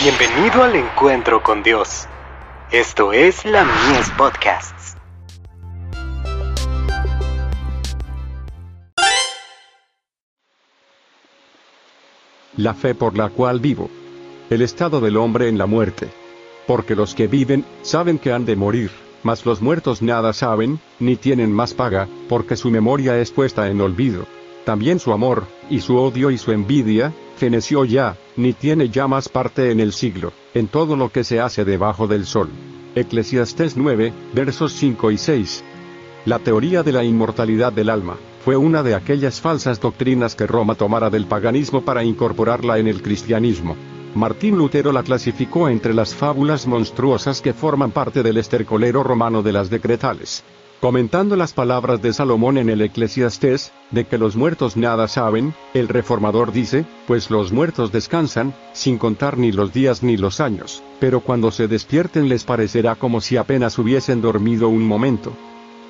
Bienvenido al encuentro con Dios. Esto es la Mies Podcasts. La fe por la cual vivo. El estado del hombre en la muerte. Porque los que viven, saben que han de morir, mas los muertos nada saben, ni tienen más paga, porque su memoria es puesta en olvido. También su amor, y su odio y su envidia, feneció ya, ni tiene ya más parte en el siglo, en todo lo que se hace debajo del sol. Eclesiastés 9, versos 5 y 6. La teoría de la inmortalidad del alma, fue una de aquellas falsas doctrinas que Roma tomara del paganismo para incorporarla en el cristianismo. Martín Lutero la clasificó entre las fábulas monstruosas que forman parte del estercolero romano de las decretales. Comentando las palabras de Salomón en el Eclesiastés, de que los muertos nada saben, el reformador dice, pues los muertos descansan, sin contar ni los días ni los años, pero cuando se despierten les parecerá como si apenas hubiesen dormido un momento.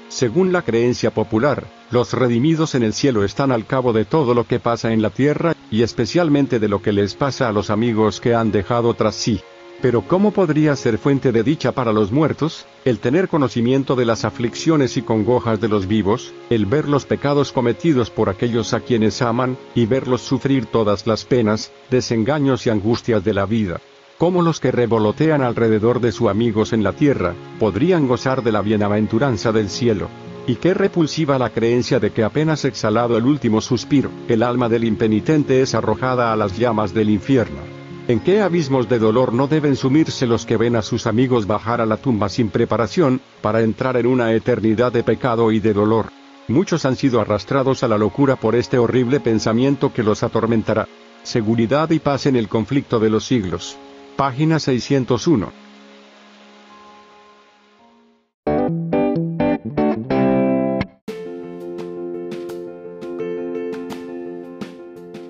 Según la creencia popular, los redimidos en el cielo están al cabo de todo lo que pasa en la tierra, y especialmente de lo que les pasa a los amigos que han dejado tras sí. Pero ¿cómo podría ser fuente de dicha para los muertos, el tener conocimiento de las aflicciones y congojas de los vivos, el ver los pecados cometidos por aquellos a quienes aman, y verlos sufrir todas las penas, desengaños y angustias de la vida? ¿Cómo los que revolotean alrededor de sus amigos en la tierra, podrían gozar de la bienaventuranza del cielo? Y qué repulsiva la creencia de que apenas exhalado el último suspiro, el alma del impenitente es arrojada a las llamas del infierno. ¿En qué abismos de dolor no deben sumirse los que ven a sus amigos bajar a la tumba sin preparación, para entrar en una eternidad de pecado y de dolor? Muchos han sido arrastrados a la locura por este horrible pensamiento que los atormentará. Seguridad y paz en el conflicto de los siglos. Página 601.